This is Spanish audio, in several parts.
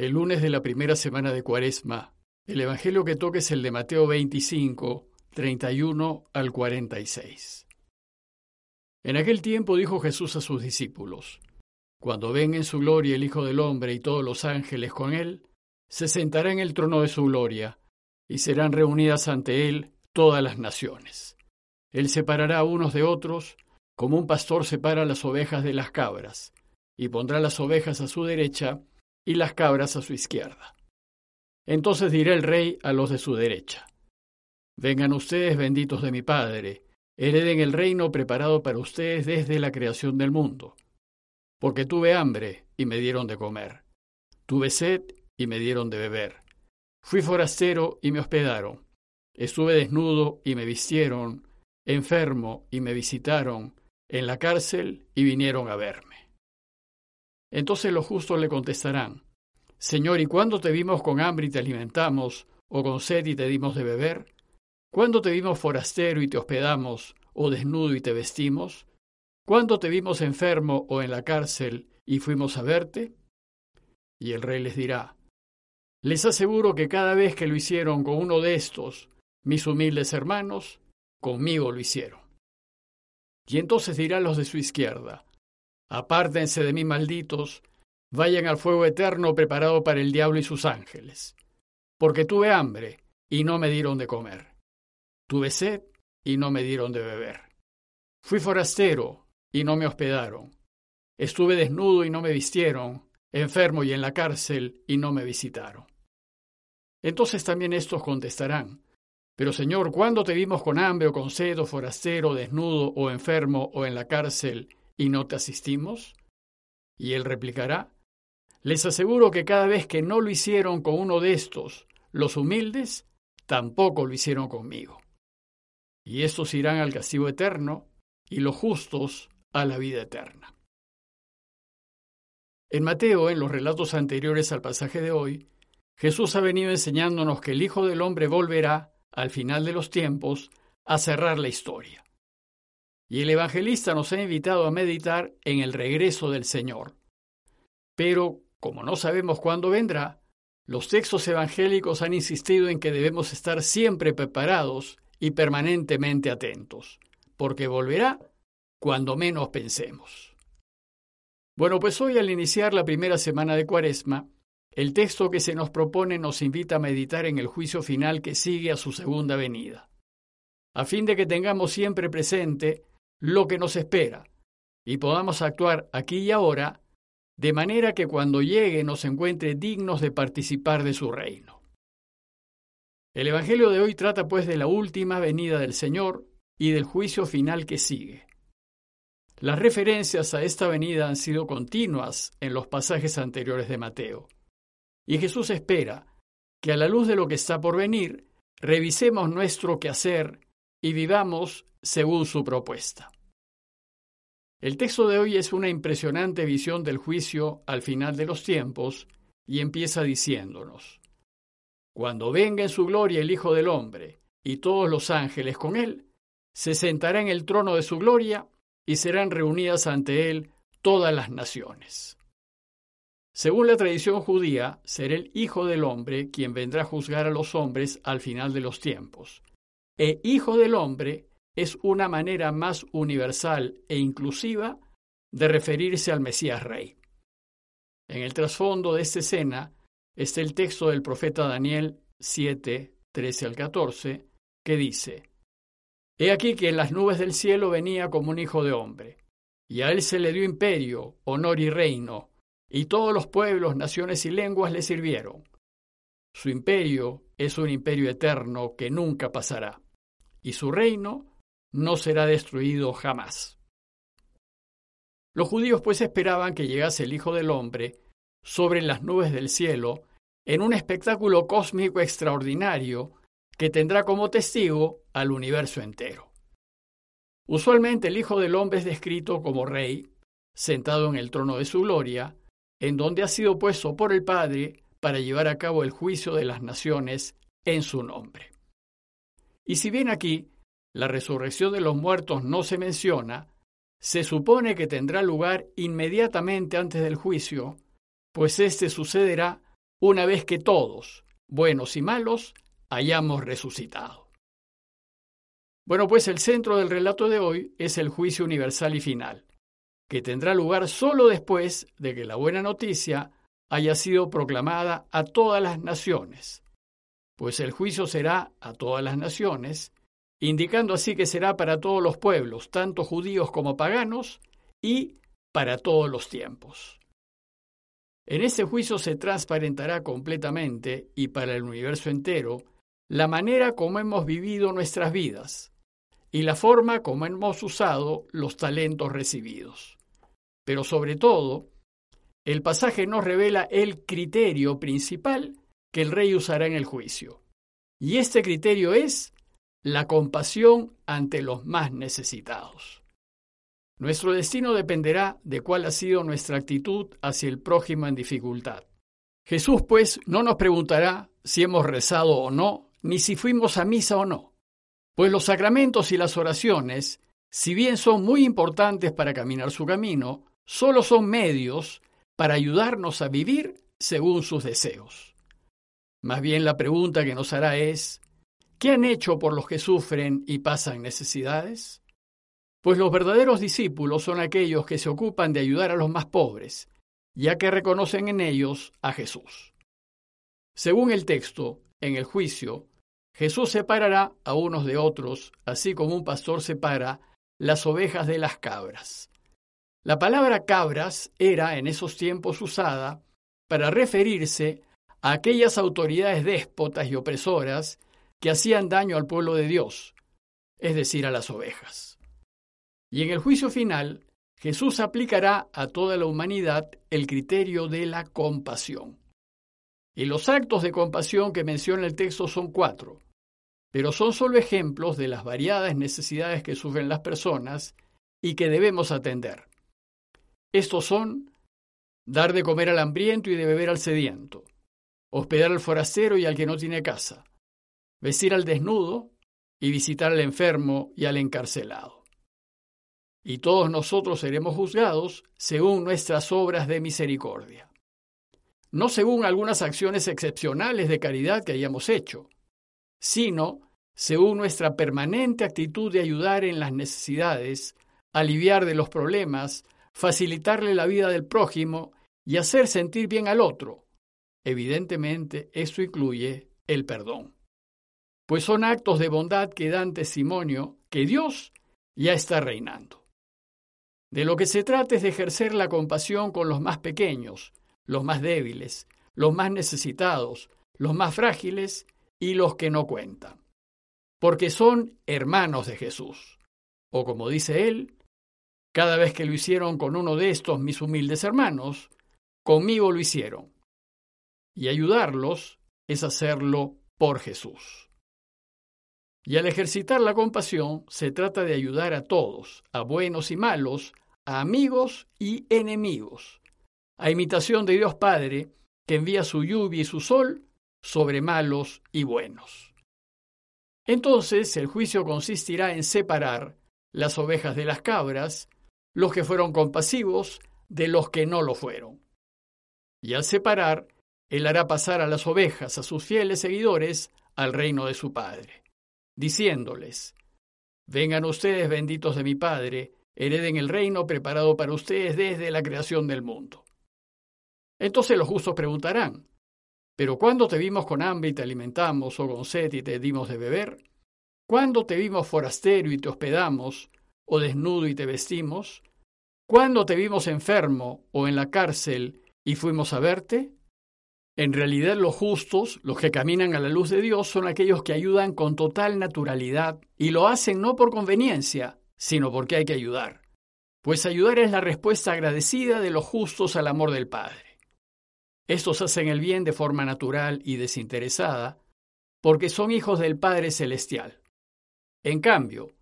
El lunes de la primera semana de Cuaresma, el evangelio que toca es el de Mateo 25, 31 al 46. En aquel tiempo dijo Jesús a sus discípulos: Cuando venga en su gloria el Hijo del Hombre y todos los ángeles con él, se sentará en el trono de su gloria, y serán reunidas ante él todas las naciones. Él separará unos de otros, como un pastor separa las ovejas de las cabras, y pondrá las ovejas a su derecha y las cabras a su izquierda. Entonces dirá el rey a los de su derecha, Vengan ustedes benditos de mi Padre, hereden el reino preparado para ustedes desde la creación del mundo. Porque tuve hambre y me dieron de comer, tuve sed y me dieron de beber, fui forastero y me hospedaron, estuve desnudo y me vistieron, enfermo y me visitaron, en la cárcel y vinieron a verme. Entonces los justos le contestarán, Señor, ¿y cuándo te vimos con hambre y te alimentamos, o con sed y te dimos de beber? ¿Cuándo te vimos forastero y te hospedamos, o desnudo y te vestimos? ¿Cuándo te vimos enfermo o en la cárcel y fuimos a verte? Y el rey les dirá, Les aseguro que cada vez que lo hicieron con uno de estos, mis humildes hermanos, conmigo lo hicieron. Y entonces dirá los de su izquierda, Apártense de mí, malditos, vayan al fuego eterno preparado para el diablo y sus ángeles. Porque tuve hambre y no me dieron de comer. Tuve sed y no me dieron de beber. Fui forastero y no me hospedaron. Estuve desnudo y no me vistieron, enfermo y en la cárcel y no me visitaron. Entonces también estos contestarán, Pero Señor, ¿cuándo te vimos con hambre o con sed o forastero, desnudo o enfermo o en la cárcel y no te asistimos? Y él replicará, Les aseguro que cada vez que no lo hicieron con uno de estos, los humildes, tampoco lo hicieron conmigo. Y estos irán al castigo eterno, y los justos a la vida eterna. En Mateo, en los relatos anteriores al pasaje de hoy, Jesús ha venido enseñándonos que el Hijo del Hombre volverá, al final de los tiempos, a cerrar la historia. Y el evangelista nos ha invitado a meditar en el regreso del Señor. Pero, como no sabemos cuándo vendrá, los textos evangélicos han insistido en que debemos estar siempre preparados y permanentemente atentos, porque volverá cuando menos pensemos. Bueno, pues hoy al iniciar la primera semana de Cuaresma, el texto que se nos propone nos invita a meditar en el juicio final que sigue a su segunda venida, a fin de que tengamos siempre presente lo que nos espera y podamos actuar aquí y ahora de manera que cuando llegue nos encuentre dignos de participar de su reino. El Evangelio de hoy trata pues de la última venida del Señor y del juicio final que sigue. Las referencias a esta venida han sido continuas en los pasajes anteriores de Mateo, y Jesús espera que a la luz de lo que está por venir, revisemos nuestro quehacer y vivamos según su propuesta. El texto de hoy es una impresionante visión del juicio al final de los tiempos y empieza diciéndonos, Cuando venga en su gloria el Hijo del Hombre y todos los ángeles con él, se sentará en el trono de su gloria y serán reunidas ante él todas las naciones. Según la tradición judía, será el Hijo del Hombre quien vendrá a juzgar a los hombres al final de los tiempos. E Hijo del Hombre es una manera más universal e inclusiva de referirse al Mesías Rey. En el trasfondo de esta escena está el texto del profeta Daniel 7, 13 al 14, que dice, He aquí que en las nubes del cielo venía como un hijo de hombre, y a él se le dio imperio, honor y reino, y todos los pueblos, naciones y lenguas le sirvieron. Su imperio es un imperio eterno que nunca pasará, y su reino no será destruido jamás. Los judíos pues esperaban que llegase el Hijo del Hombre sobre las nubes del cielo en un espectáculo cósmico extraordinario que tendrá como testigo al universo entero. Usualmente el Hijo del Hombre es descrito como rey, sentado en el trono de su gloria, en donde ha sido puesto por el Padre para llevar a cabo el juicio de las naciones en su nombre. Y si bien aquí la resurrección de los muertos no se menciona, se supone que tendrá lugar inmediatamente antes del juicio, pues éste sucederá una vez que todos, buenos y malos, hayamos resucitado. Bueno, pues el centro del relato de hoy es el juicio universal y final, que tendrá lugar solo después de que la buena noticia haya sido proclamada a todas las naciones, pues el juicio será a todas las naciones, indicando así que será para todos los pueblos, tanto judíos como paganos, y para todos los tiempos. En ese juicio se transparentará completamente, y para el universo entero, la manera como hemos vivido nuestras vidas y la forma como hemos usado los talentos recibidos. Pero sobre todo, el pasaje nos revela el criterio principal que el rey usará en el juicio. Y este criterio es la compasión ante los más necesitados. Nuestro destino dependerá de cuál ha sido nuestra actitud hacia el prójimo en dificultad. Jesús, pues, no nos preguntará si hemos rezado o no, ni si fuimos a misa o no, pues los sacramentos y las oraciones, si bien son muy importantes para caminar su camino, solo son medios para ayudarnos a vivir según sus deseos. Más bien la pregunta que nos hará es, ¿Qué han hecho por los que sufren y pasan necesidades? Pues los verdaderos discípulos son aquellos que se ocupan de ayudar a los más pobres, ya que reconocen en ellos a Jesús. Según el texto, en el juicio, Jesús separará a unos de otros, así como un pastor separa las ovejas de las cabras. La palabra cabras era en esos tiempos usada para referirse a aquellas autoridades déspotas y opresoras que hacían daño al pueblo de Dios, es decir, a las ovejas. Y en el juicio final, Jesús aplicará a toda la humanidad el criterio de la compasión. Y los actos de compasión que menciona el texto son cuatro, pero son solo ejemplos de las variadas necesidades que sufren las personas y que debemos atender. Estos son dar de comer al hambriento y de beber al sediento, hospedar al forastero y al que no tiene casa, vestir al desnudo y visitar al enfermo y al encarcelado. Y todos nosotros seremos juzgados según nuestras obras de misericordia, no según algunas acciones excepcionales de caridad que hayamos hecho, sino según nuestra permanente actitud de ayudar en las necesidades, aliviar de los problemas, facilitarle la vida del prójimo y hacer sentir bien al otro. Evidentemente, esto incluye el perdón pues son actos de bondad que dan testimonio que Dios ya está reinando. De lo que se trata es de ejercer la compasión con los más pequeños, los más débiles, los más necesitados, los más frágiles y los que no cuentan, porque son hermanos de Jesús. O como dice él, cada vez que lo hicieron con uno de estos mis humildes hermanos, conmigo lo hicieron. Y ayudarlos es hacerlo por Jesús. Y al ejercitar la compasión se trata de ayudar a todos, a buenos y malos, a amigos y enemigos, a imitación de Dios Padre, que envía su lluvia y su sol sobre malos y buenos. Entonces el juicio consistirá en separar las ovejas de las cabras, los que fueron compasivos de los que no lo fueron. Y al separar, él hará pasar a las ovejas, a sus fieles seguidores, al reino de su Padre diciéndoles, Vengan ustedes benditos de mi Padre, hereden el reino preparado para ustedes desde la creación del mundo. Entonces los justos preguntarán, ¿pero cuándo te vimos con hambre y te alimentamos, o con sed y te dimos de beber? ¿Cuándo te vimos forastero y te hospedamos, o desnudo y te vestimos? ¿Cuándo te vimos enfermo o en la cárcel y fuimos a verte? En realidad los justos, los que caminan a la luz de Dios, son aquellos que ayudan con total naturalidad y lo hacen no por conveniencia, sino porque hay que ayudar. Pues ayudar es la respuesta agradecida de los justos al amor del Padre. Estos hacen el bien de forma natural y desinteresada, porque son hijos del Padre Celestial. En cambio,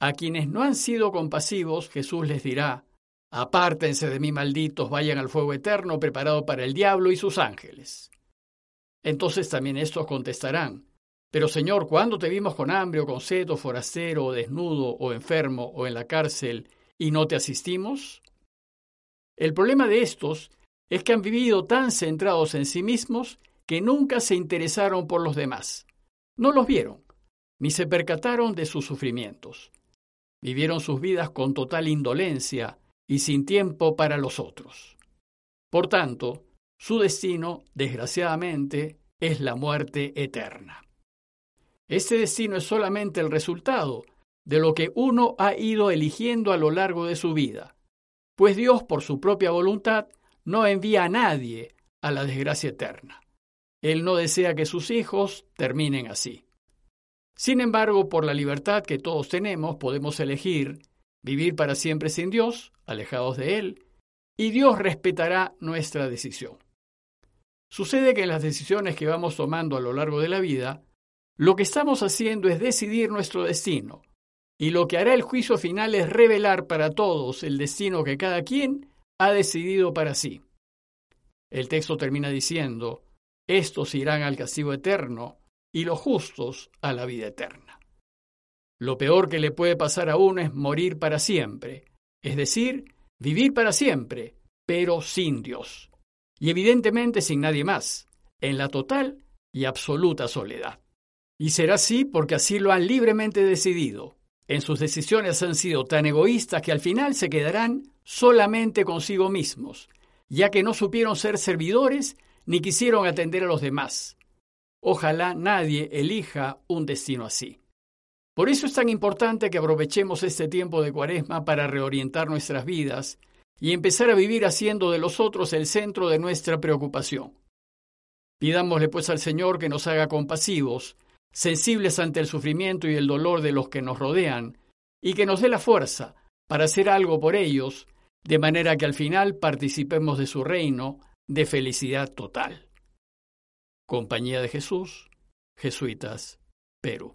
a quienes no han sido compasivos, Jesús les dirá, Apártense de mí, malditos, vayan al fuego eterno preparado para el diablo y sus ángeles. Entonces también estos contestarán, Pero Señor, ¿cuándo te vimos con hambre o con sed o forastero o desnudo o enfermo o en la cárcel y no te asistimos? El problema de estos es que han vivido tan centrados en sí mismos que nunca se interesaron por los demás. No los vieron, ni se percataron de sus sufrimientos. Vivieron sus vidas con total indolencia y sin tiempo para los otros. Por tanto, su destino, desgraciadamente, es la muerte eterna. Este destino es solamente el resultado de lo que uno ha ido eligiendo a lo largo de su vida, pues Dios, por su propia voluntad, no envía a nadie a la desgracia eterna. Él no desea que sus hijos terminen así. Sin embargo, por la libertad que todos tenemos, podemos elegir vivir para siempre sin Dios, alejados de Él, y Dios respetará nuestra decisión. Sucede que en las decisiones que vamos tomando a lo largo de la vida, lo que estamos haciendo es decidir nuestro destino, y lo que hará el juicio final es revelar para todos el destino que cada quien ha decidido para sí. El texto termina diciendo, estos irán al castigo eterno y los justos a la vida eterna. Lo peor que le puede pasar a uno es morir para siempre, es decir, vivir para siempre, pero sin Dios, y evidentemente sin nadie más, en la total y absoluta soledad. Y será así porque así lo han libremente decidido. En sus decisiones han sido tan egoístas que al final se quedarán solamente consigo mismos, ya que no supieron ser servidores ni quisieron atender a los demás. Ojalá nadie elija un destino así. Por eso es tan importante que aprovechemos este tiempo de cuaresma para reorientar nuestras vidas y empezar a vivir haciendo de los otros el centro de nuestra preocupación. Pidámosle pues al Señor que nos haga compasivos, sensibles ante el sufrimiento y el dolor de los que nos rodean, y que nos dé la fuerza para hacer algo por ellos de manera que al final participemos de su reino de felicidad total. Compañía de Jesús, Jesuitas, Perú.